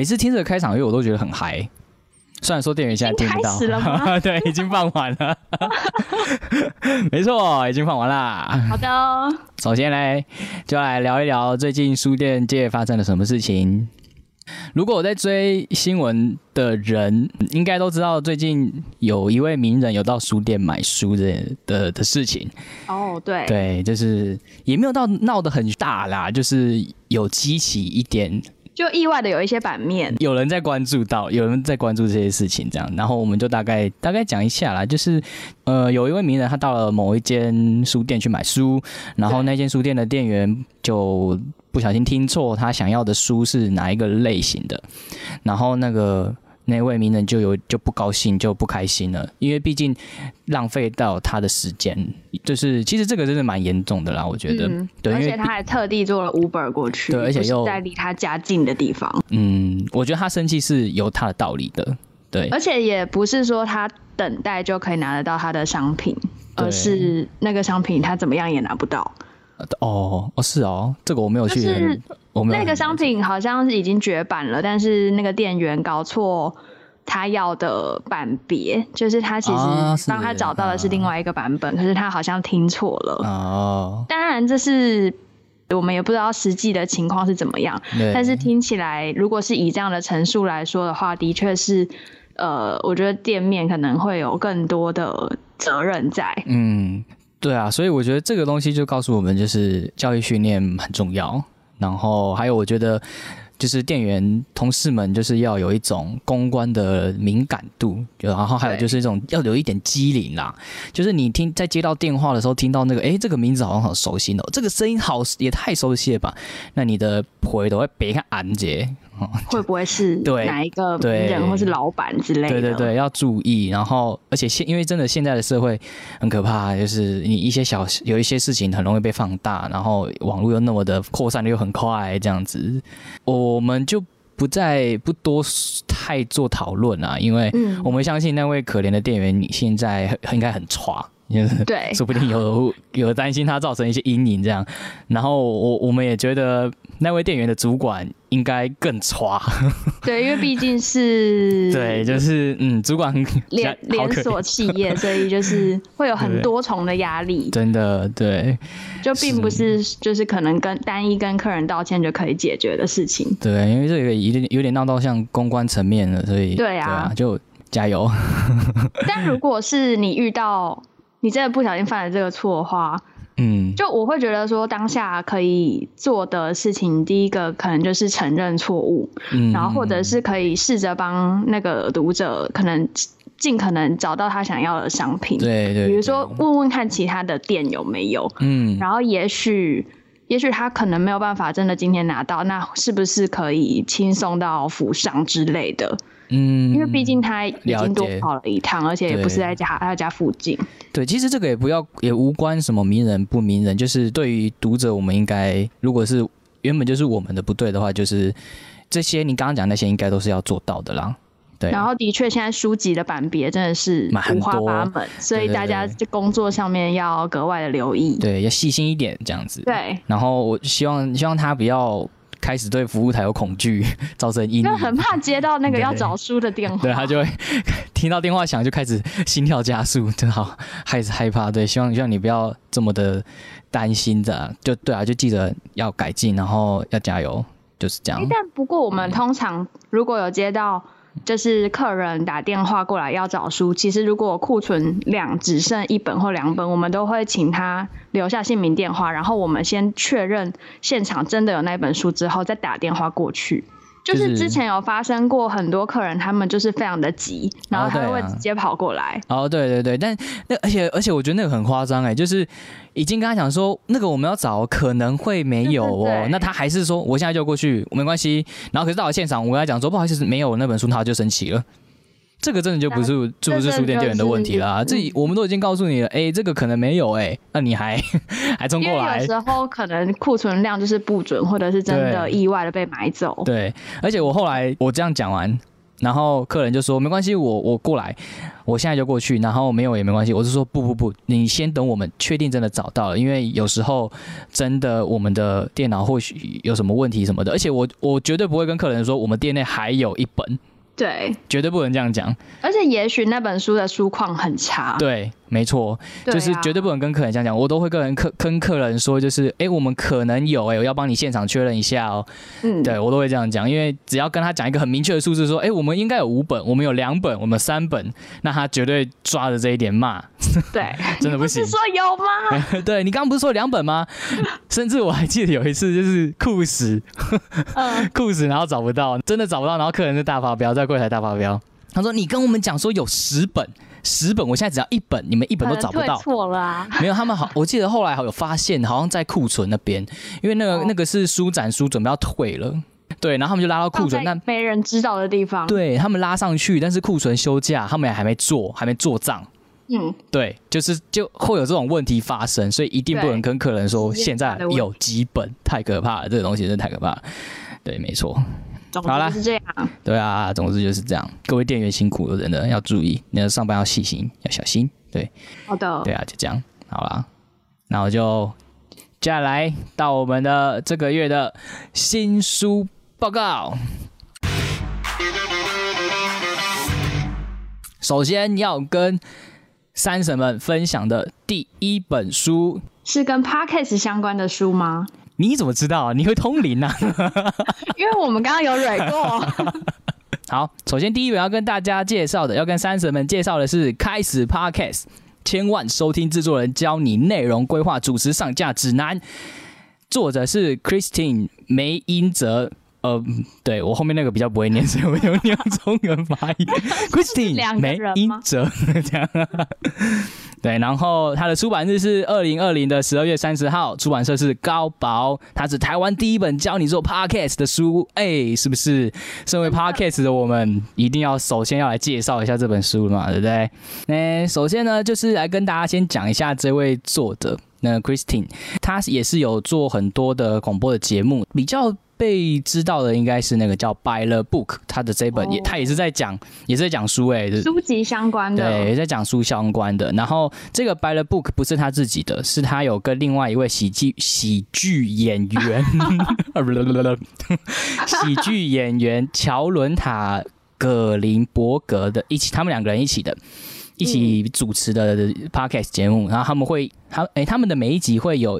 每次听这个开场乐，我都觉得很嗨。虽然说店员现在听不到？对，已经放完了。没错，已经放完啦。好的，哦首先呢，就来聊一聊最近书店界发生了什么事情。如果我在追新闻的人，应该都知道最近有一位名人有到书店买书的的的事情。哦，对，对，就是也没有到闹得很大啦，就是有激起一点，就意外的有一些版面，有人在关注到，有人在关注这些事情，这样，然后我们就大概大概讲一下啦，就是呃，有一位名人他到了某一间书店去买书，然后那间书店的店员就不小心听错他想要的书是哪一个类型的，然后那个。那位名人就有就不高兴，就不开心了，因为毕竟浪费到他的时间，就是其实这个真的蛮严重的啦，我觉得。嗯，对，而且他还特地坐了 Uber 过去，对而且又在离他家近的地方，嗯，我觉得他生气是有他的道理的，对，而且也不是说他等待就可以拿得到他的商品，而是那个商品他怎么样也拿不到。哦哦是哦，这个我没有去，就是那个商品好像是已经绝版了，但是那个店员搞错他要的版别，就是他其实啊是帮他找到的是另外一个版本，可是他好像听错了。哦，当然这是。我们也不知道实际的情况是怎么样，但是听起来，如果是以这样的陈述来说的话，的确是，呃，我觉得店面可能会有更多的责任在。嗯，对啊，所以我觉得这个东西就告诉我们，就是教育训练很重要，然后还有我觉得。就是店员同事们，就是要有一种公关的敏感度，然后还有就是一种要有一点机灵啦。就是你听在接到电话的时候，听到那个，诶，这个名字好像很熟悉哦，这个声音好也太熟悉了吧？那你的回头会别看安杰，会不会是对哪一个名人或是老板之类的？对对对，要注意。然后，而且现因为真的现在的社会很可怕，就是你一些小有一些事情很容易被放大，然后网络又那么的扩散的又很快，这样子，我们就不再不多太做讨论啊，因为嗯我们相信那位可怜的店员，你现在很应该很差。就是对。说不定有 有担心他造成一些阴影这样，然后我我们也觉得那位店员的主管应该更差，对，因为毕竟是对，就是嗯，主管很连连锁企业，所以就是会有很多重的压力，真的对。就并不是。就是可能跟单一跟客人道歉就可以解决的事情。对，因为这个有点有点闹到像公关层面了，所以对啊就加油。但如果是你遇到你真的不小心犯了这个错的话，嗯，就我会觉得说当下可以做的事情，第一个可能就是承认错误，嗯然后或者是可以试着帮那个读者可能尽可能找到他想要的商品，对对，比如说问问看其他的店有没有，嗯，然后也许。也许他可能没有办法真的今天拿到，那是不是可以轻松到府上之类的？嗯，因为毕竟他已了经多跑了一趟，而且也不是在家他家附近。对，其实这个也不要也无关什么名人不名人，就是对于读者，我们应该如果是原本就是我们的不对的话，就是这些你刚刚讲那些应该都是要做到的啦。对，然后的确，现在书籍的版别真的是蛮很五花多八门，所以大家在工作上面要格外的留意。对要细心一点这样子。对，然后我希望希望他不要开始对服务台有恐惧，造成阴影。就很怕接到那个要找书的电话。对他就会 听到电话响就开始心跳加速，真好害害怕。对，希望希望你不要这么的担心的，就对啊，就记得要改进，然后要加油，就是这样诶。但不过我们通常如果有接到就是客人打电话过来要找书，其实如果库存量只剩一本或两本，我们都会请他留下姓名、电话，然后我们先确认现场真的有那本书之后，再打电话过去。就就是是之前有发生过很多客人，他们就是非常的急，然后他会直接跑过来。哦，对对对，但那而且而且我觉得那个很夸张哎，就是已经跟他讲说那个我们要找可能会没有哦，对对对那他还是说我现在就过去，没关系。然后可是到了现场，我跟他讲说不好意思没有那本书，他就生气了。这个真的就不是是不是书店店员的问题啦，这这我们都已经告诉你了，哎，这个可能没有哎，那你还 还冲过来有，时候可能库存量就是不准，或者是真的意外的被买走。对，而且我后来我这样讲完，然后客人就说没关系，我我过来，我现在就过去，然后没有也没关系。我是说不不不，你先等我们确定真的找到了，因为有时候真的我们的电脑或许有什么问题什么的，而且我我绝对不会跟客人说我们店内还有一本，对，绝对不能这样讲。而且也许那本书的书况很差，对，没错，啊。就是绝对不能跟客人这样讲，我都会跟人客跟客人说，就是哎，我们可能有哎，我要帮你现场确认一下哦。嗯，对我都会这样讲，因为只要跟他讲一个很明确的数字，说，哎，我们应该有五本，我们有两本，我们有三本，那他绝对抓着这一点骂，对，真的不行是。说有吗？对你刚刚不是说有两本吗？甚至我还记得有一次就是酷死嗯，酷死，然后找不到，真的找不到，然后客人就大发飙，在柜台大发飙。他说：“你跟我们讲说有十本，十本，我现在只要一本，你们一本都找不到。错了啊。没有，他们好，我记得后来好有发现，好像在库存那边，因为那个、哦那个是书展书准备要退了，对，然后他们就拉到库存，那没人知道的地方。，对他们拉上去，但是库存休假，他们也还没做，还没做账。嗯，对，就是就会有这种问题发生，所以一定不能跟客人说现在有几本，太可怕了，这个东西真的太可怕了。对，没错，好啦之是这样。对啊，总之就是这样。各位店员辛苦了，真的要注意，你要上班要细心，要小心。对，好的，对啊，就这样，好啦，那我就接下来到我们的这个月的新书报告。首先要跟三婶们分享的第一本书，是跟 podcast 相关的书吗？你怎么知道啊？你会通灵啊？因为我们刚刚有蕊过。好，首先第一本要跟大家介绍的，要跟三婶们介绍的是《开始 Podcast》，千万收听制作人教你内容规划、主持上架指南。作者是 Christine 梅英哲。呃，对我后面那个比较不会念，所以我用用中文发音。Christine 梅英哲这样。对，然后它的出版日是二零二零的十二月三十号，出版社是高宝，它是台湾第一本教你做 podcast 的书，哎，是不是？身为 podcast 的我们，一定要首先要来介绍一下这本书嘛，对不对？那首先呢，就是来跟大家先讲一下这位作者，那 Christine，她也是有做很多的广播的节目，比较。被知道的应该是那个叫《By the Book》，他的这本也，哦他也是在讲，也是在讲书哎、就是书籍相关的，对，在讲书相关的。然后这个《By the Book》不是他自己的，是他有跟另外一位喜剧喜剧演员，喜剧演员乔伦塔葛林伯格的一起，他们两个人一起的。一起主持的 podcast 节目，然后他们会，他诶、他们的每一集会有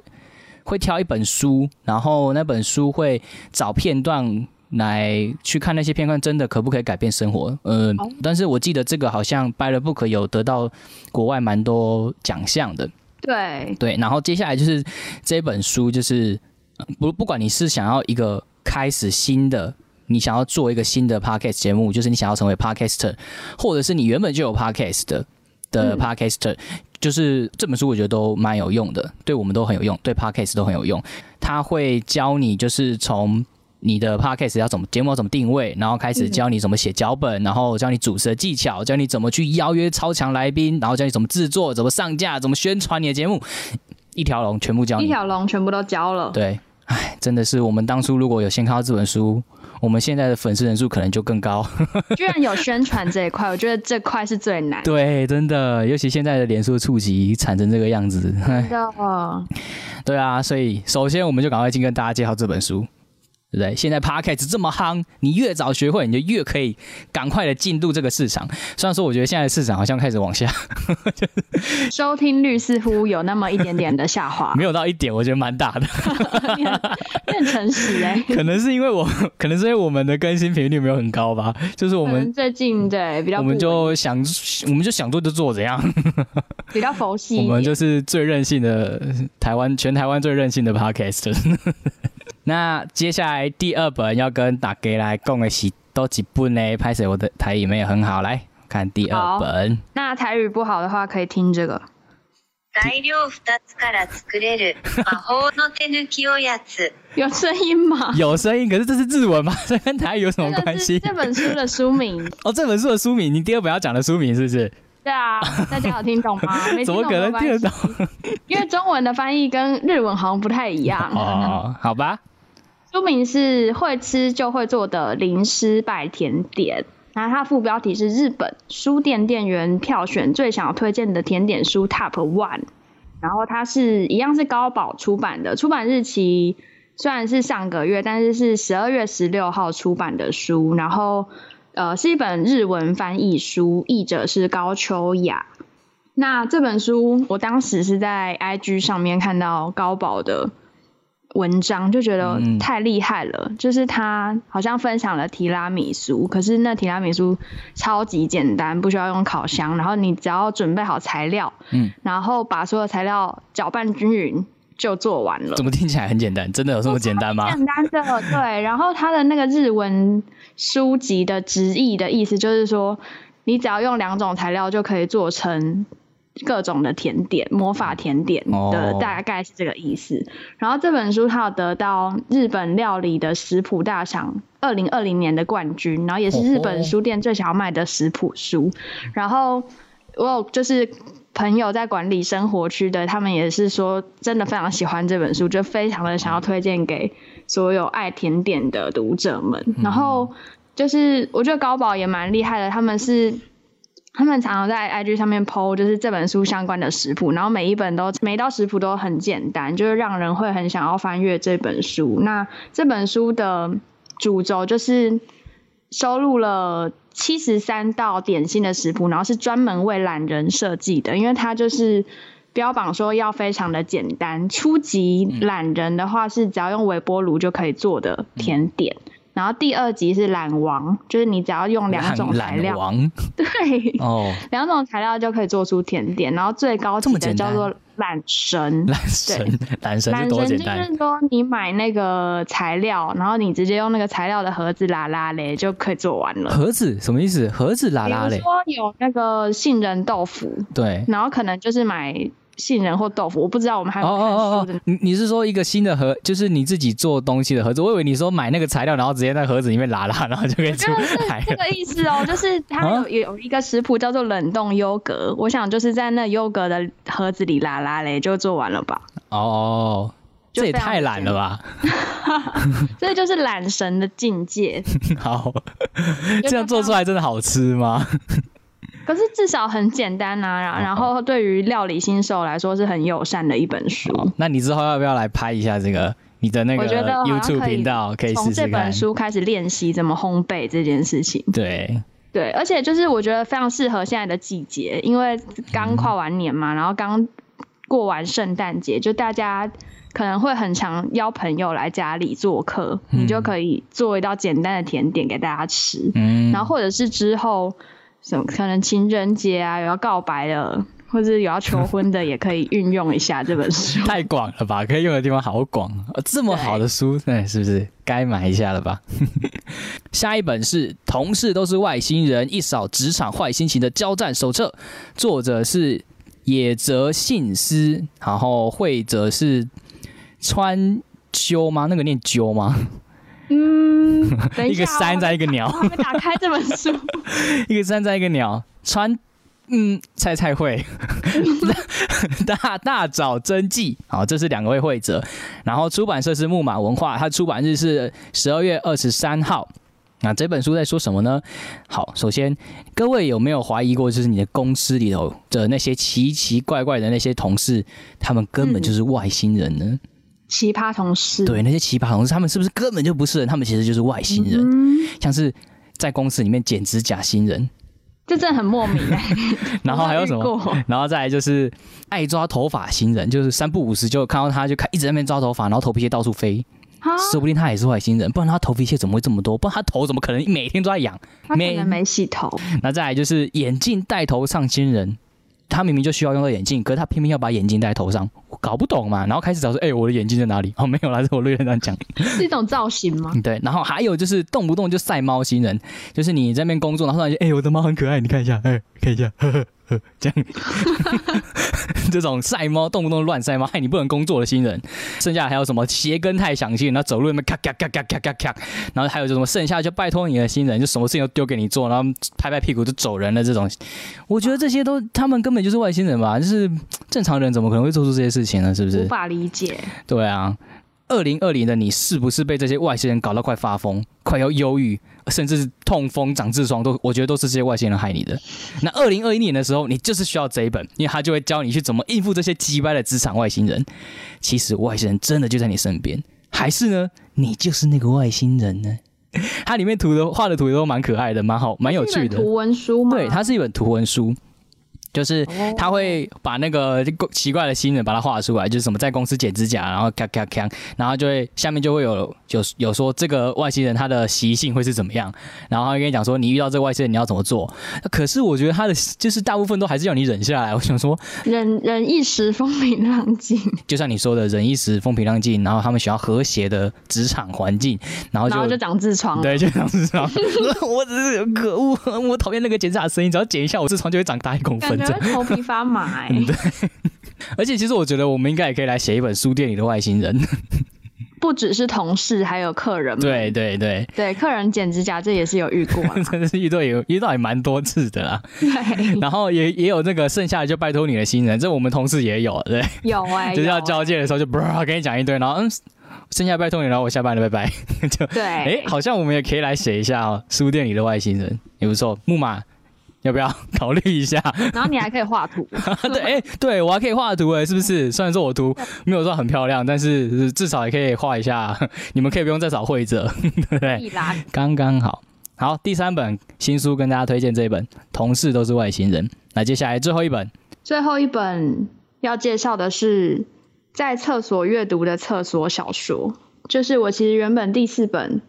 会挑一本书，然后那本书会找片段来去看那些片段真的可不可以改变生活。呃，哦但是我记得这个好像 By the Book 有得到国外蛮多奖项的。对，对，然后接下来就是这本书，就是呃不不管你是想要一个开始新的。你想要做一个新的 podcast 节目，就是你想要成为 podcaster，或者是你原本就有 podcast 的的嗯 podcaster，、就是这本书我觉得都蛮有用的，对我们都很有用，对 podcast 都很有用。他会教你就是从你的 podcast 要怎么节目要怎么定位，然后开始教你怎么写脚本，然后教你主持的技巧，教你怎么去邀约超强来宾，然后教你怎么制作、怎么上架、怎么宣传你的节目，一条龙全部教你。一条龙全部都教了。对，哎，真的是我们当初如果有先看到这本书，我们现在的粉丝人数可能就更高。居然有宣传这一块，我觉得这块是最难对，真的，尤其现在的脸书触及产成这个样子，真，的。对啊，所以首先我们就赶快进跟大家介绍这本书。对不对？现在 podcast 这么夯，你越早学会，你就越可以赶快的进入这个市场。虽然说，我觉得现在的市场好像开始往下，收听率似乎有那么一点点的下滑 没，有到一点，我觉得蛮大的。你很你很诚实哎、可能是因为我，可能是因为我们的更新频率没有很高吧。就是我们最近对比较我们就想，我们就想做就做，怎样？比较佛系，我们就是最任性的台湾，全台湾最任性的 podcast。那接下来第二本要跟大家来讲的是多几本呢？拍摄我的台语没有很好，来看第二本。那台语不好的话，可以听这个。材料2つから作れる魔法の手抜きおやつ。有声音吗？有声音，可是这是日文吗？这跟台语有什么这个是关系？这本书的书名。哦，这本书的书名，你第二本要讲的书名是不是？对啊，大家有听懂吗？没听怎么可能懂没关系听得懂？因为中文的翻译跟日文好像不太一样。哦，好吧， 书名是《会吃就会做的零失败甜点》。然后它副标题是日本书店店员票选最想要推荐的甜点书 Top One，然后它是一样是高宝出版的，出版日期虽然是上个月，但是是十二月十六号出版的书，然后呃是一本日文翻译书，译者是高秋雅。那这本书我当时是在 IG 上面看到高宝的。文章就觉得太厉害了，就是他好像分享了提拉米苏，可是那提拉米苏超级简单，不需要用烤箱，然后你只要准备好材料，嗯，然后把所有材料搅拌均匀就做完了。怎么听起来很简单？真的有这么简单吗？简单的，对。然后他的那个日文书籍的直译的意思就是说，你只要用两种材料就可以做成。各种的甜点，魔法甜点的大概是这个意思。然后这本书它有得到日本料理的食谱大赏二零二零年的冠军，然后也是日本书店最想要卖的食谱书。然后我有就是朋友在管理生活区的，他们也是说真的非常喜欢这本书，就非常的想要推荐给所有爱甜点的读者们。然后就是我觉得高宝也蛮厉害的，他们是。他们常常在 IG 上面 PO，就是这本书相关的食谱，然后每一本都每一道食谱都很简单，就是让人会很想要翻阅这本书。那这本书的主轴就是收录了七十三道点心的食谱，然后是专门为懒人设计的，因为它就是标榜说要非常的简单，初级懒人的话是只要用微波炉就可以做的甜点。然后第二集是懒王，就是你只要用两种材料，对，哦，两种材料就可以做出甜点。然后最高级的叫做懒神，懒神，懒神是多简单。就是说你买那个材料，然后你直接用那个材料的盒子拉拉嘞，就可以做完了。盒子什么意思？盒子拉拉嘞？说有那个杏仁豆腐，对，然后可能就是买。杏仁或豆腐，我不知道我们还有看书的。你你是说一个新的盒，就是你自己做东西的盒子？我以为你说买那个材料，然后直接在盒子里面拉拉，然后就可以出来。这个意思哦，就是它有有一个食谱叫做冷冻优格，我想就是在那优格的盒子里拉拉嘞，就做完了吧？哦，这也太懒了吧！这就是懒神的境界。好，这样做出来真的好吃吗？可是至少很简单啊，然后对于料理新手来说是很友善的一本书。那你之后要不要来拍一下这个你的那个 YouTube 频道？可以从这本书开始练习怎么烘焙这件事情。对对，而且就是我觉得非常适合现在的季节，因为刚跨完年嘛，然后刚过完圣诞节，就大家可能会很常邀朋友来家里做客，你就可以做一道简单的甜点给大家吃。嗯，然后或者是之后。什么可能情人节啊，有要告白的，或者有要求婚的，也可以运用一下 这本书。太广了吧，可以用的地方好广，这么好的书，哎，是不是该买一下了吧？下一本是《同事都是外星人》，一扫职场坏心情的交战手册，作者是野泽信司，然后绘者是川修吗？那个念鸠吗？嗯，一个山在一个鸟。我们打开这本书。一个山在一个鸟。川，嗯，菜菜会。大大早真迹，好，这是两位会者。然后出版社是木马文化，它出版日是十二月二十三号。那这本书在说什么呢？好，首先各位有没有怀疑过，就是你的公司里头的那些奇奇怪怪的那些同事，他们根本就是外星人呢？奇葩同事，对那些奇葩同事，他们是不是根本就不是人？他们其实就是外星人，像是在公司里面剪指甲新人，这真的很莫名哎。然后还有什么？然后再来就是爱抓头发新人，就是三不五时就看到他就看一直在那边抓头发，然后头皮屑到处飞，说不定他也是外星人，不然他头皮屑怎么会这么多？不然他头怎么可能每天都在痒？他可能没洗头。那再来就是眼镜戴头上新人。他明明就需要用到眼镜，可是他偏偏要把眼镜戴头上，我搞不懂嘛。然后开始找说，哎，我的眼镜在哪里？哦，没有啦，是我略这样讲，是一种造型吗？对。然后还有就是动不动就晒猫星人，就是你在那边工作，然后突然间，哎，我的猫很可爱，你看一下，哎，看一下，呵呵。这样，这种晒猫动不动乱晒猫，害你不能工作的新人，剩下还有什么鞋跟太详细，然后走路那边咔咔咔咔咔咔咔，然后还有就什么剩下就拜托你的新人，就什么事情都丢给你做，然后拍拍屁股就走人了这种，我觉得这些都他们根本就是外星人吧，就是正常人怎么可能会做出这些事情呢？是不是？无法理解。对啊。二零二零的你是不是被这些外星人搞到快发疯、快要忧郁，甚至是痛风、长痔疮，都我觉得都是这些外星人害你的。那二零二一年的时候，你就是需要这一本，因为他就会教你去怎么应付这些击败的职场外星人。其实外星人真的就在你身边，还是呢，你就是那个外星人呢？它里面图的画的图都蛮可爱的，蛮好，蛮有趣的。图文书吗？对，它是一本图文书。就是他会把那个奇怪的新人把它画出来，就是什么在公司剪指甲，然后咔咔咔，然后就会下面就会有有有说这个外星人他的习性会是怎么样，然后他跟你讲说你遇到这个外星人你要怎么做。可是我觉得他的就是大部分都还是要你忍下来。我想说忍忍一时风平浪静，就像你说的忍一时风平浪静，然后他们需要和谐的职场环境，然后就就长痔疮，对，就长痔疮。我只是可恶，我讨厌那个剪指甲的声音，只要剪一下我痔疮就会长大一公分。头皮发麻，对。而且其实我觉得我们应该也可以来写一本书店里的外星人，不只是同事，还有客人。对对对对，客人剪指甲这也是有遇过，真的是遇到有遇到也蛮多次的啦。对，然后也也有那个剩下的就拜托你的新人，这我们同事也有，对，有哎，就是要交接的时候就啵跟你讲一堆，然后嗯，剩下拜托你，然后我下班了，拜拜。就对，哎，好像我们也可以来写一下哦，书店里的外星人也不错，木马。要不要 考虑一下？然后你还可以画图。对，哎，对我还可以画图，哎，是不是？虽然说我图没有说很漂亮，但是至少也可以画一下。你们可以不用再找绘者，对不对？刚刚好。好，第三本新书跟大家推荐这一本《同事都是外星人》。那接下来最后一本，最后一本要介绍的是在厕所阅读的厕所小说，就是我其实原本第四本。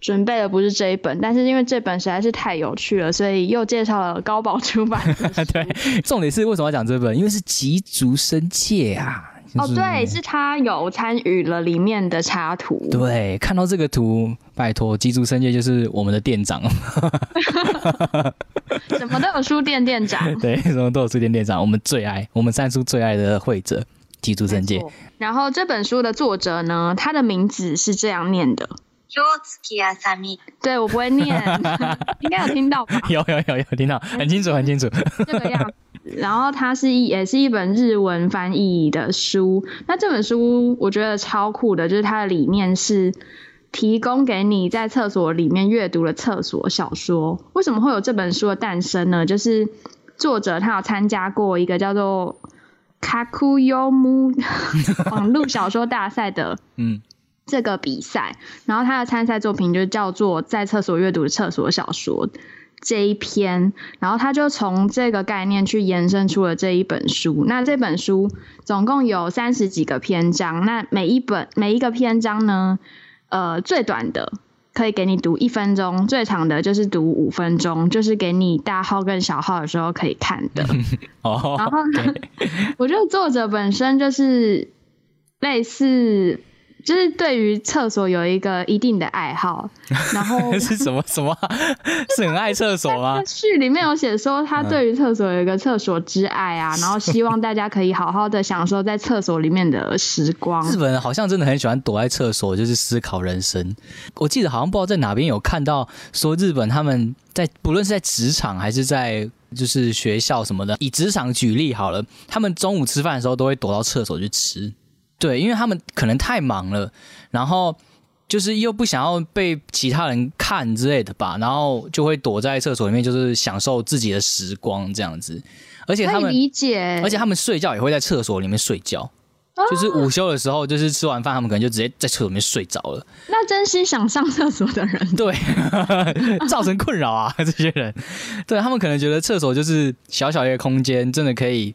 准备的不是这一本，但是因为这本实在是太有趣了，所以又介绍了高宝出版。对，重点是为什么要讲这本？因为是吉竹生介啊。哦，对，是他有参与了里面的插图。对，看到这个图，拜托，吉竹生介就是我们的店长。什么都有书店店长。对，什么都有书店店长，我们最爱，我们三叔最爱的会者吉竹生介。然后这本书的作者呢，他的名字是这样念的。对，我不会念，应该有听到吧？有有有有听到，很清楚很清楚。这个样子，然后它是一也是一本日文翻译的书。那这本书我觉得超酷的，就是它的理念是提供给你在厕所里面阅读的厕所小说。为什么会有这本书的诞生呢？就是作者他有参加过一个叫做 Kakuyomu 网络小说大赛的，嗯。这个比赛，然后他的参赛作品就叫做《在厕所阅读厕所小说》这一篇，然后他就从这个概念去延伸出了这一本书。那这本书总共有三十几个篇章，那每一本每一个篇章呢，呃，最短的可以给你读一分钟，最长的就是读五分钟，就是给你大号跟小号的时候可以看的。哦，然后呢，我觉得作者本身就是类似。就是对于厕所有一个一定的爱好，然后是什么什么？是很爱厕所吗？序里面有写说他对于厕所有一个厕所之爱啊，然后希望大家可以好好的享受在厕所里面的时光。日本人好像真的很喜欢躲在厕所，就是思考人生。我记得好像不知道在哪边有看到说日本他们在不论是在职场还是在就是学校什么的，以职场举例好了，他们中午吃饭的时候都会躲到厕所去吃。对，因为他们可能太忙了，然后就是又不想要被其他人看之类的吧，然后就会躲在厕所里面，就是享受自己的时光这样子。而且他们理解，而且他们睡觉也会在厕所里面睡觉，就是午休的时候，就是吃完饭，他们可能就直接在厕所里面睡着了。那真心想上厕所的人，对，造成困扰啊，这些人，对他们可能觉得厕所就是小小一个空间，真的可以。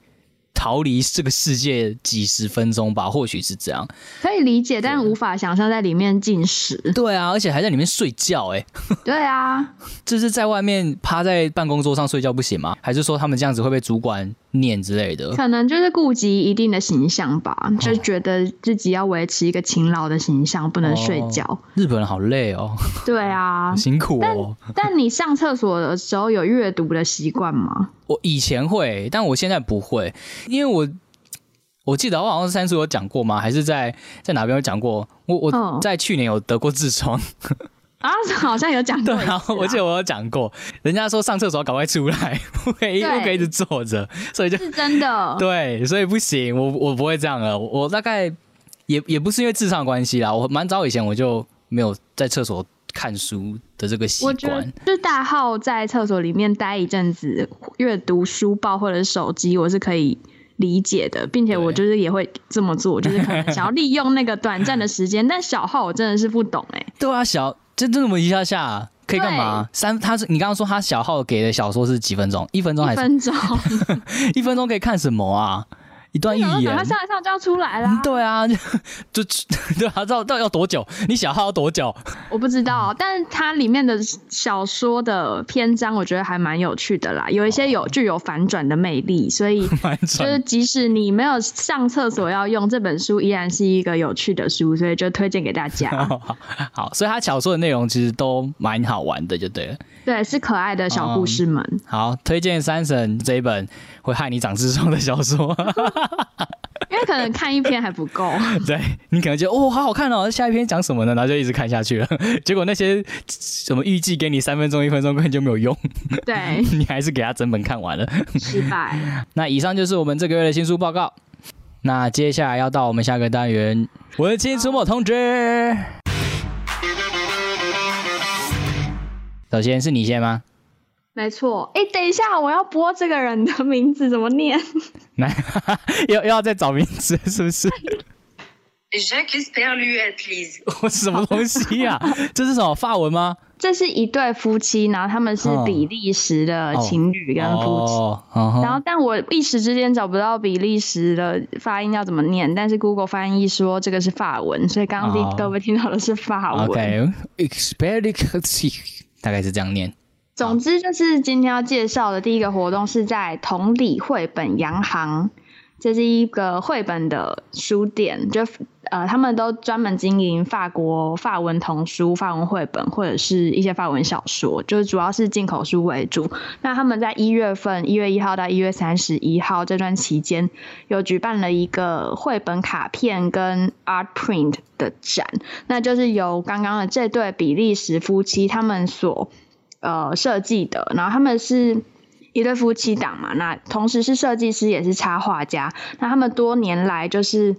逃离这个世界几十分钟吧，或许是这样，可以理解，但无法想象在里面进食。对啊，而且还在里面睡觉，哎，对啊，就是在外面趴在办公桌上睡觉不行吗？还是说他们这样子会被主管？念之类的，可能就是顾及一定的形象吧，就觉得自己要维持一个勤劳的形象，不能睡觉。日本人好累哦。对啊，辛苦哦。但你上厕所的时候有阅读的习惯吗？我以前会，但我现在不会，因为我我记得我好像是三叔有讲过吗？还是在在哪边有讲过？我我在去年有得过痔疮。啊，好像有讲过。对啊，我记得我有讲过，人家说上厕所赶快出来，不可以不可以一直坐着，所以就是真的。对，所以不行，我我不会这样了。我大概也也不是因为智商关系啦，我蛮早以前我就没有在厕所看书的这个习惯。就是大号在厕所里面待一阵子，阅读书报或者是手机，我是可以理解的，并且我就是也会这么做，就是可能想要利用那个短暂的时间。但小号我真的是不懂哎、对啊，小就这么一下下可以干嘛？三，他是你刚刚说他小号给的小说是几分钟？一分钟还是一分钟，一分钟可以看什么啊？一段寓言然后赶快。上一上就要出来啦。对啊，就就对啊，到到底要多久？你小号要多久？我不知道，但是它里面的小说的篇章，我觉得还蛮有趣的啦，有一些有具有反转的魅力，所以就是。即使你没有上厕所要用，这本书依然是一个有趣的书，所以就推荐给大家。好，好，所以他小说的内容其实都蛮好玩的，就对了。对，是可爱的小故事们。好，推荐三神这一本会害你长智商的小说。因为可能看一篇还不够，对你可能觉得哦，好好看哦，下一篇讲什么呢？然后就一直看下去了。结果那些什么预计给你三分钟、一分钟根本就没有用，对，你还是给他整本看完了。失败。那以上就是我们这个月的新书报告。那接下来要到我们下个单元，文青出没通知。首先是你先吗？没错，哎，等一下，我要播这个人的名字怎么念？来，又又要再找名字 是不是？Jacques Perluet, please. 我什么东西呀、这是什么法文吗？这是一对夫妻，然后他们是哦比利时的情侣跟夫妻。然后，但我一时之间找不到比利时的发音要怎么念，但是 Google 翻译说这个是法文，所以刚刚哦听各位听到的是法文。OK，expected，大概是这样念。总之就是今天要介绍的第一个活动是在同里绘本洋行，这是一个绘本的书店，就呃他们都专门经营法国法文童书、法文绘本或者是一些法文小说，就是主要是进口书为主。那他们在一月份，一月一号到一月三十一号这段期间，有举办了一个绘本卡片跟 art print 的展，那就是由刚刚的这对比利时夫妻他们所呃设计的，然后他们是一对夫妻档嘛，那同时是设计师也是插画家，那他们多年来就是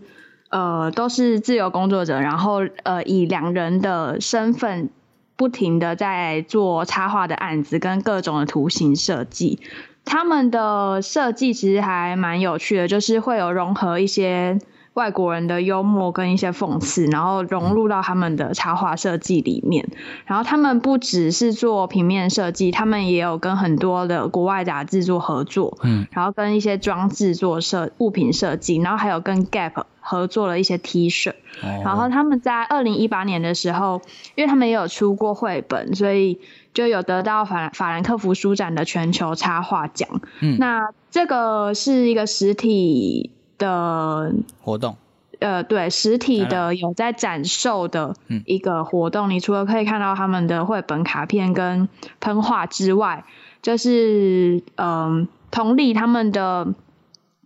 呃都是自由工作者，然后呃以两人的身份不停的在做插画的案子跟各种的图形设计。他们的设计其实还蛮有趣的，就是会有融合一些外国人的幽默跟一些讽刺，然后融入到他们的插画设计里面。然后他们不只是做平面设计，他们也有跟很多的国外杂志做合作，嗯，然后跟一些装置做设物品设计，然后还有跟 Gap 合作了一些 T 恤。然哦后他们在二零一八年的时候，因为他们也有出过绘本，所以就有得到法法兰克福书展的全球插画奖。嗯那这个是一个实体的活动，呃，对，实体的有在展售的嗯一个活动，你除了可以看到他们的绘本卡片跟喷画之外，就是嗯，同理他们的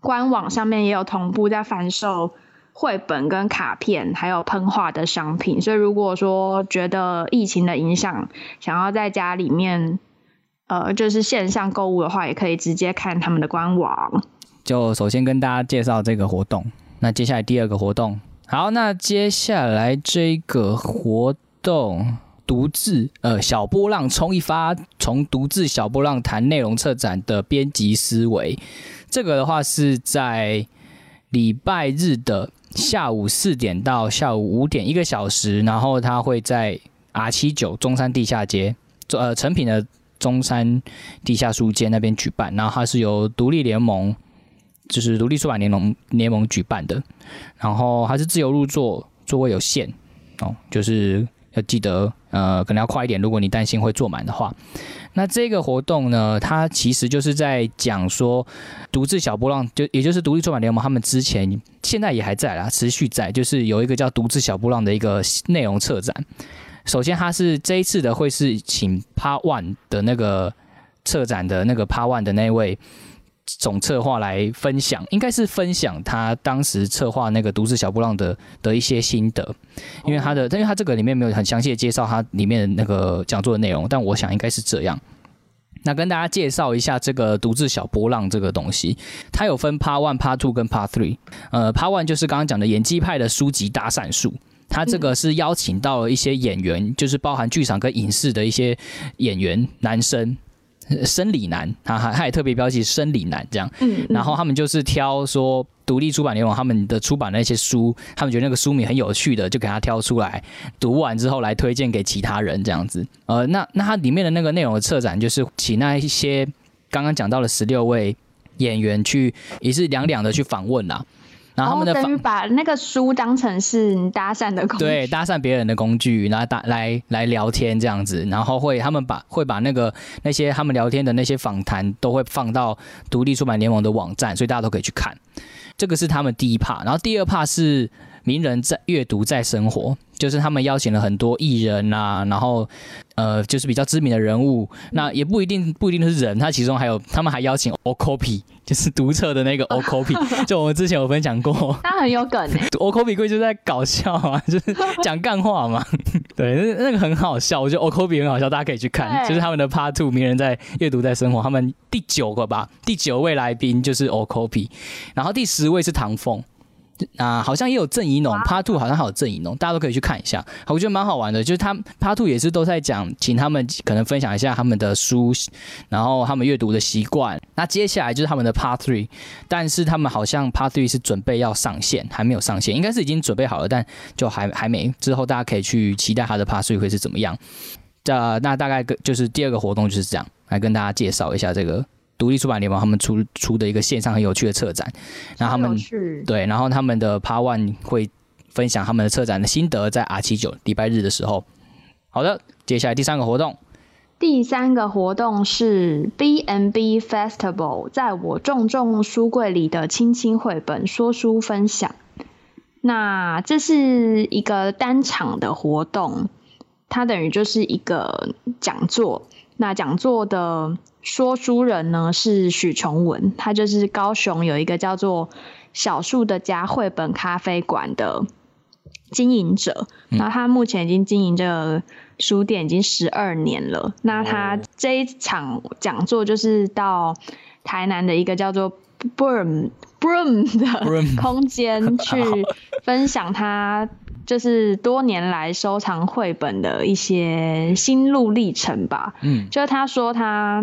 官网上面也有同步在贩售绘本跟卡片，还有喷画的商品。所以如果说觉得疫情的影响，想要在家里面呃，就是线上购物的话，也可以直接看他们的官网。就首先跟大家介绍这个活动。那接下来第二个活动，好，那接下来这个活动。独自呃小波浪冲一发，从独自小波浪谈内容策展的编辑思维，这个的话是在礼拜日的下午四点到下午五点一个小时，然后它会在 R 七九中山地下街，呃成品的中山地下书街那边举办，然后它是由独立联盟，就是独立出版联盟联盟举办的，然后它是自由入座，座位有限哦，就是要记得呃可能要快一点，如果你担心会坐满的话。那这个活动呢，它其实就是在讲说，独自小波浪，就也就是独立出版联盟，他们之前现在也还在啦，持续在，就是有一个叫独自小波浪的一个内容策展。首先，它是这一次的会是请 Par One 的那个策展的那个 Par One 的那位总策划来分享，应该是分享他当时策划那个独自小波浪的的一些心得，因为他的，因为他这个里面没有很详细的介绍他里面的那个讲座的内容，但我想应该是这样。那跟大家介绍一下这个独自小波浪这个东西，它有分 Part One、Part Two 跟 Part Three。呃，Part One 就是刚刚讲的演技派的书籍搭讪术，它这个是邀请到了一些演员，就是包含剧场跟影视的一些演员，男生。呃生理男，他还他也特别标记生理男这样，嗯，然后他们就是挑说独立出版联盟他们的出版的那些书，他们觉得那个书名很有趣的，就给他挑出来，读完之后来推荐给其他人这样子。呃，那那它里面的那个内容的策展，就是请那一些刚刚讲到的十六位演员去也是两两的去访问啦，然后他们的哦等于把那个书当成是你搭讪的工具，对，搭讪别人的工具，然后打来来聊天这样子，然后会他们把会把那个那些他们聊天的那些访谈都会放到独立出版联盟的网站，所以大家都可以去看。这个是他们第一 part，然后第二 part 是名人在阅读在生活，就是他们邀请了很多艺人啊，然后呃就是比较知名的人物，那也不一定不一定是人，他其中还有他们还邀请 O Copy，就是读册的那个 O Copy，就我们之前有分享过。他很有梗诶。o i 贵就在搞笑啊，就是讲干话嘛。对，那那个很好笑，我觉得 o i 很好笑，大家可以去看，就是他们的 Part Two，名人在阅读在生活，他们第九个吧，第九位来宾就是 o i 然后第十位是唐凤。啊，好像也有郑怡农，Part Two 好像还有郑怡农，大家都可以去看一下，我觉得蛮好玩的。就是他 Part Two 也是都在讲，请他们可能分享一下他们的书，然后他们阅读的习惯。那接下来就是他们的 Part Three，但是他们好像 Part Three 是准备要上线，还没有上线，应该是已经准备好了，但就还还没。之后大家可以去期待他的 Part Three 会是怎么样。这那大概个就是第二个活动就是这样，来跟大家介绍一下这个独立出版联盟他们出出的一个线上很有趣的策展。然后他们对，然后他们的 Part One 会分享他们的策展的心得，在 R 七九礼拜日的时候。好的，接下来第三个活动，第三个活动是 B N B Festival，在我重重书柜里的亲亲绘本说书分享。那这是一个单场的活动，它等于就是一个讲座。那讲座的说书人呢是许琼文，他就是高雄有一个叫做小树的家绘本咖啡馆的经营者。那他目前已经经营这个书店已经十二年了。那他这一场讲座就是到台南的一个叫做 Broom Broom 的空间去分享他就是多年来收藏绘本的一些心路历程吧。嗯，就是他说他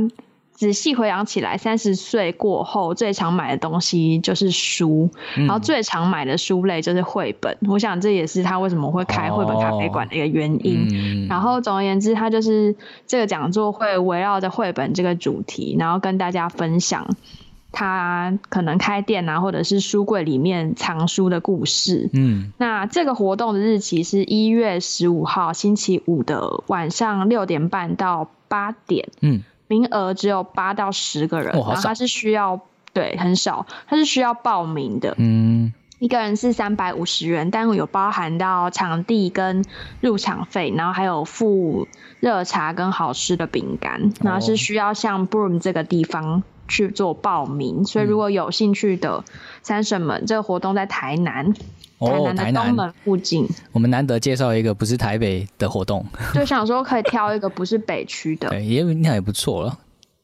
仔细回想起来，三十岁过后最常买的东西就是书，然后最常买的书类就是绘本。我想这也是他为什么会开绘本咖啡馆的一个原因。嗯，然后总而言之，他就是这个讲座会围绕着绘本这个主题，然后跟大家分享他可能开店啊，或者是书柜里面藏书的故事。嗯，那这个活动的日期是一月十五号星期五的晚上六点半到八点，嗯，名额只有八到十个人，哦然后它是需要对很少，它是需要报名的，嗯，一个人是三百五十元，但有包含到场地跟入场费，然后还有附热茶跟好吃的饼干，然后是需要像 Broom 这个地方去做报名，所以如果有兴趣的三婶们，这个活动在台南，台哦，南台南，的东门附近，我们难得介绍一个不是台北的活动，就想说可以挑一个不是北区的，对，也那也不错了。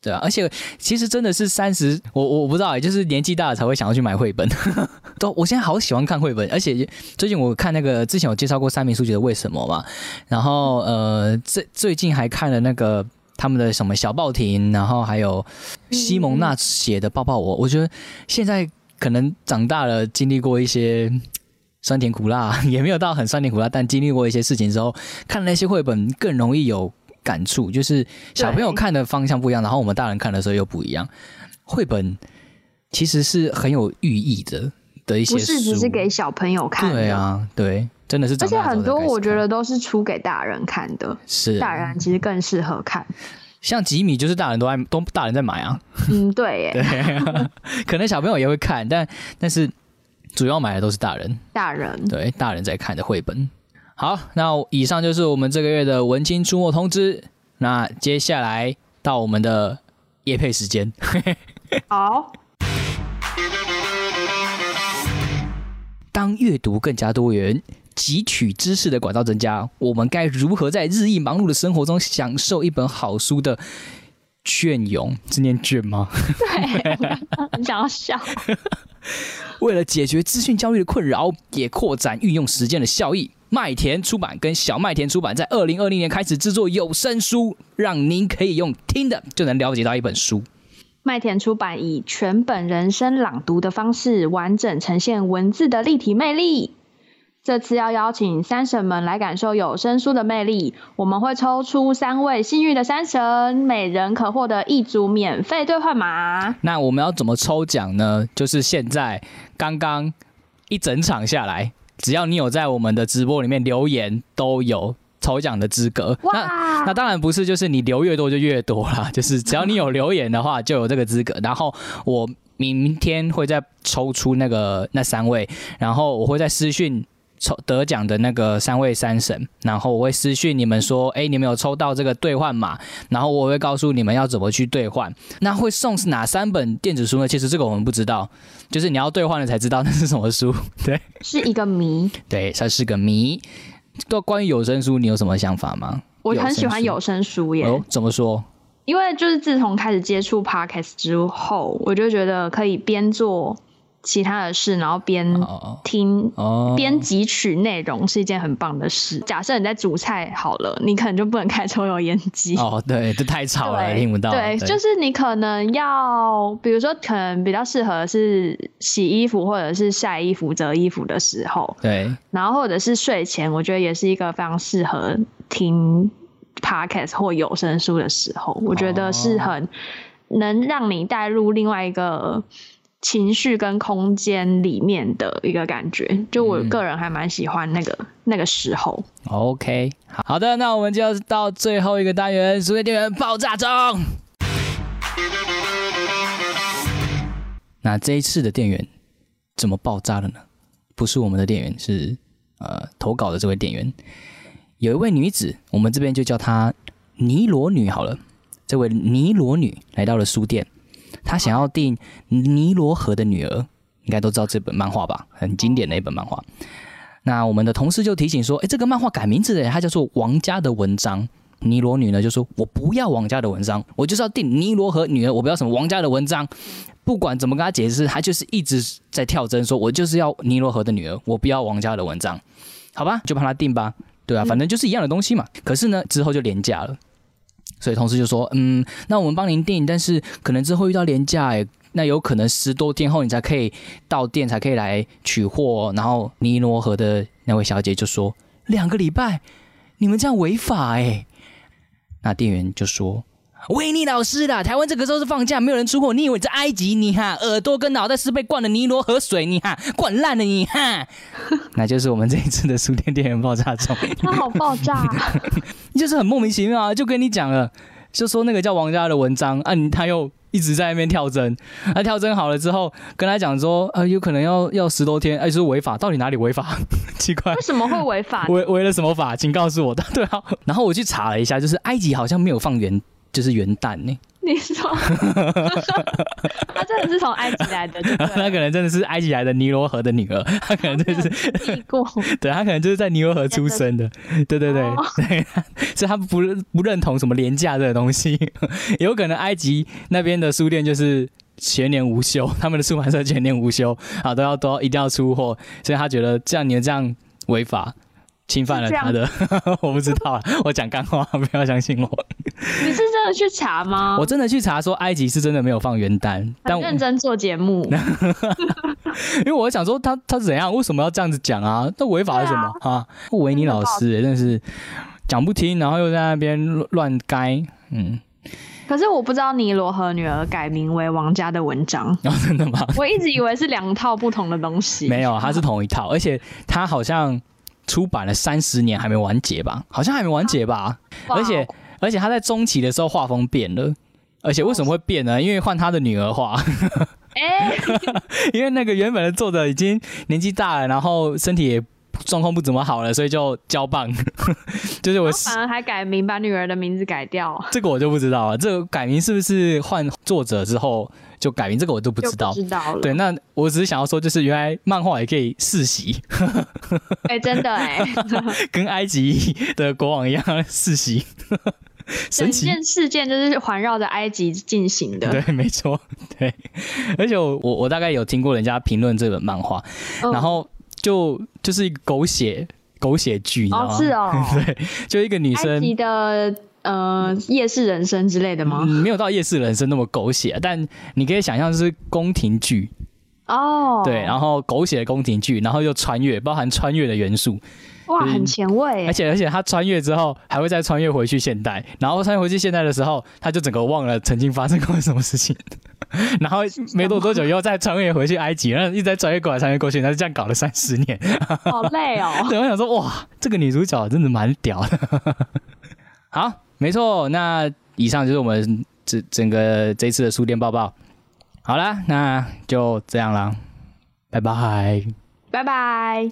对啊，而且其实真的是三十，我我不知道，就是年纪大了才会想要去买绘本。都，我现在好喜欢看绘本，而且最近我看那个之前有介绍过三明书记的为什么嘛，然后呃，最最近还看了那个他们的什么小报亭，然后还有西蒙娜写的抱抱我，我觉得现在可能长大了，经历过一些。酸甜苦辣 也没有到很酸甜苦辣，但经历过一些事情之后，看那些绘本更容易有感触，就是小朋友看的方向不一样，然后我们大人看的时候又不一样。绘本其实是很有寓意的的一些书，不是只是给小朋友看的。对啊，对，真的是而且很多我觉得都是出给大人看的，是大人其实更适合看。像吉米就是大人都爱都大人在买啊，嗯，对耶，对，可能小朋友也会看，但但是主要买的都是大人，大人对，大人在看的绘本。好，那以上就是我们这个月的文青出没通知。那接下来到我们的夜配时间。好，当阅读更加多元，汲取知识的管道增加，我们该如何在日益忙碌的生活中享受一本好书的隽永，是念卷吗？对，我很想要笑。为了解决资讯焦虑的困扰，也扩展运用时间的效益，麦田出版跟小麦田出版在二零二零年开始制作有声书，让您可以用听的就能了解到一本书。麦田出版以全本人声朗读的方式，完整呈现文字的立体魅力。这次要邀请三神们来感受有声书的魅力，我们会抽出三位幸运的山神，每人可获得一组免费兑换码。那我们要怎么抽奖呢？就是现在刚刚一整场下来，只要你有在我们的直播里面留言，都有抽奖的资格。那哇，那当然不是，就是你留越多就越多啦，就是只要你有留言的话，就有这个资格。然后我明天会再抽出那个那三位，然后我会在私讯抽得奖的那个三位三神，然后我会私讯你们说，哎，你们有抽到这个兑换码，然后我会告诉你们要怎么去兑换。那会送是哪三本电子书呢？其实这个我们不知道，就是你要兑换了才知道那是什么书。对是一个谜。对，它是个谜。都，关于有声书，你有什么想法吗？我很喜欢有有声书耶，哦，怎么说？因为就是自从开始接触 podcast 之后，我就觉得可以边做其他的事，然后边哦听哦，边汲取内容是一件很棒的事。假设你在煮菜好了，你可能就不能开抽油烟机。哦，对，这太吵了，对听不到。对，就是你可能要，比如说，可能比较适合是洗衣服或者是晒衣服、折衣服的时候，对然后或者是睡前，我觉得也是一个非常适合听 podcast 或有声书的时候。我觉得是很能让你带入另外一个情绪跟空间里面的一个感觉。就我个人还蛮喜欢那个、那个时候。，OK，好好的，那我们就要到最后一个单元——书店店员爆炸中。那这一次的店员怎么爆炸了呢？不是我们的店员，是呃投稿的这位店员。有一位女子，我们这边就叫她尼罗女好了。这位尼罗女来到了书店，他想要订《尼罗河的女儿》，应该都知道这本漫画吧？很经典的一本漫画。那我们的同事就提醒说：“哎，这个漫画改名字了，它叫做《王家的文章》。”尼罗女呢就说：“我不要王家的文章，我就是要订尼罗河女儿，我不要什么王家的文章。”不管怎么跟他解释，他就是一直在跳针，说我就是要尼罗河的女儿，我不要王家的文章。好吧，就帮他订吧。对啊，反正就是一样的东西嘛。可是呢，之后就廉价了，所以同事就说：“嗯，那我们帮您订，但是可能之后遇到廉价，诶，那有可能十多天后你才可以到店，才可以来取货。”然后尼罗河的那位小姐就说：“两个礼拜，你们这样违法哎。”那店员就说：“维尼老师啦，台湾这个时候是放假，没有人出货。你以为在埃及？你哈耳朵跟脑袋是被灌了尼罗河水，你哈灌烂了你哈。那就是我们这一次的书店店员爆炸中，它好爆炸，就是很莫名其妙啊！就跟你讲了，就说那个叫王家的文章啊，他又一直在那边跳针，他、跳针好了之后，跟他讲说，呃，有可能要要十多天，哎、是违法，到底哪里违法？奇怪为。什么会违法？违违了什么法？请告诉我。对啊，然后我去查了一下，就是埃及好像没有放元，就是元旦呢。你说，他真的是从埃及来的，对他可能真的是埃及来的尼罗河的女儿，他可能就是过，对他可能就是在尼罗河出生的，对对对，哦。对，所以他不不认同什么廉价这个东西，有可能埃及那边的书店就是全年无休，他们的出版社全年无休啊，都要都要一定要出货，所以他觉得这样你们这样违法。侵犯了他的，我不知道啊，我讲干话，不要相信我。你是真的去查吗？我真的去查说埃及是真的没有放元旦，但认真做节目，因为我想说他他怎样，为什么要这样子讲啊？那违法是什么啊？维尼老师、欸、真的是讲不听，然后又在那边乱乱该，嗯，可是我不知道尼罗和女儿改名为王家的文章，然、后真的吗？我一直以为是两套不同的东西。没有，它是同一套，而且它好像出版了三十年还没完结吧？好像还没完结吧？而且而且他在中期的时候画风变了。而且为什么会变呢？因为换他的女儿画，哎、因为那个原本的作者已经年纪大了，然后身体也状况不怎么好了，所以就交棒。就是我反而还改名，把女儿的名字改掉，这个我就不知道了，这个改名是不是换作者之后就改名？这个我都不知道。知道了。对，那我只是想要说，就是原来漫画也可以世袭，哎、真的哎、跟埃及的国王一样世袭。神奇。整件事件就是环绕着埃及进行的。对，没错，对。而且我我我大概有听过人家评论这本漫画，嗯然后就就是一个狗血狗血剧，你知道吗？哦，是哦，对，就一个女埃生及的呃夜市人生之类的吗？嗯，没有到夜市人生那么狗血，但你可以想象是宫廷剧，哦，对，然后狗血的宫廷剧，然后又穿越，包含穿越的元素，哇，很前卫耶，而且而且他穿越之后还会再穿越回去现代，然后穿越回去现代的时候，他就整个忘了曾经发生过什么事情，然后没多多久又再穿越回去埃及，然后一直在穿越过来穿越过去，他就这样搞了三十年。好累哦。对，我想说哇，这个女主角真的蛮屌的。好，没错，那以上就是我们整整个这次的书店报报。好啦，那就这样啦，拜拜。拜拜。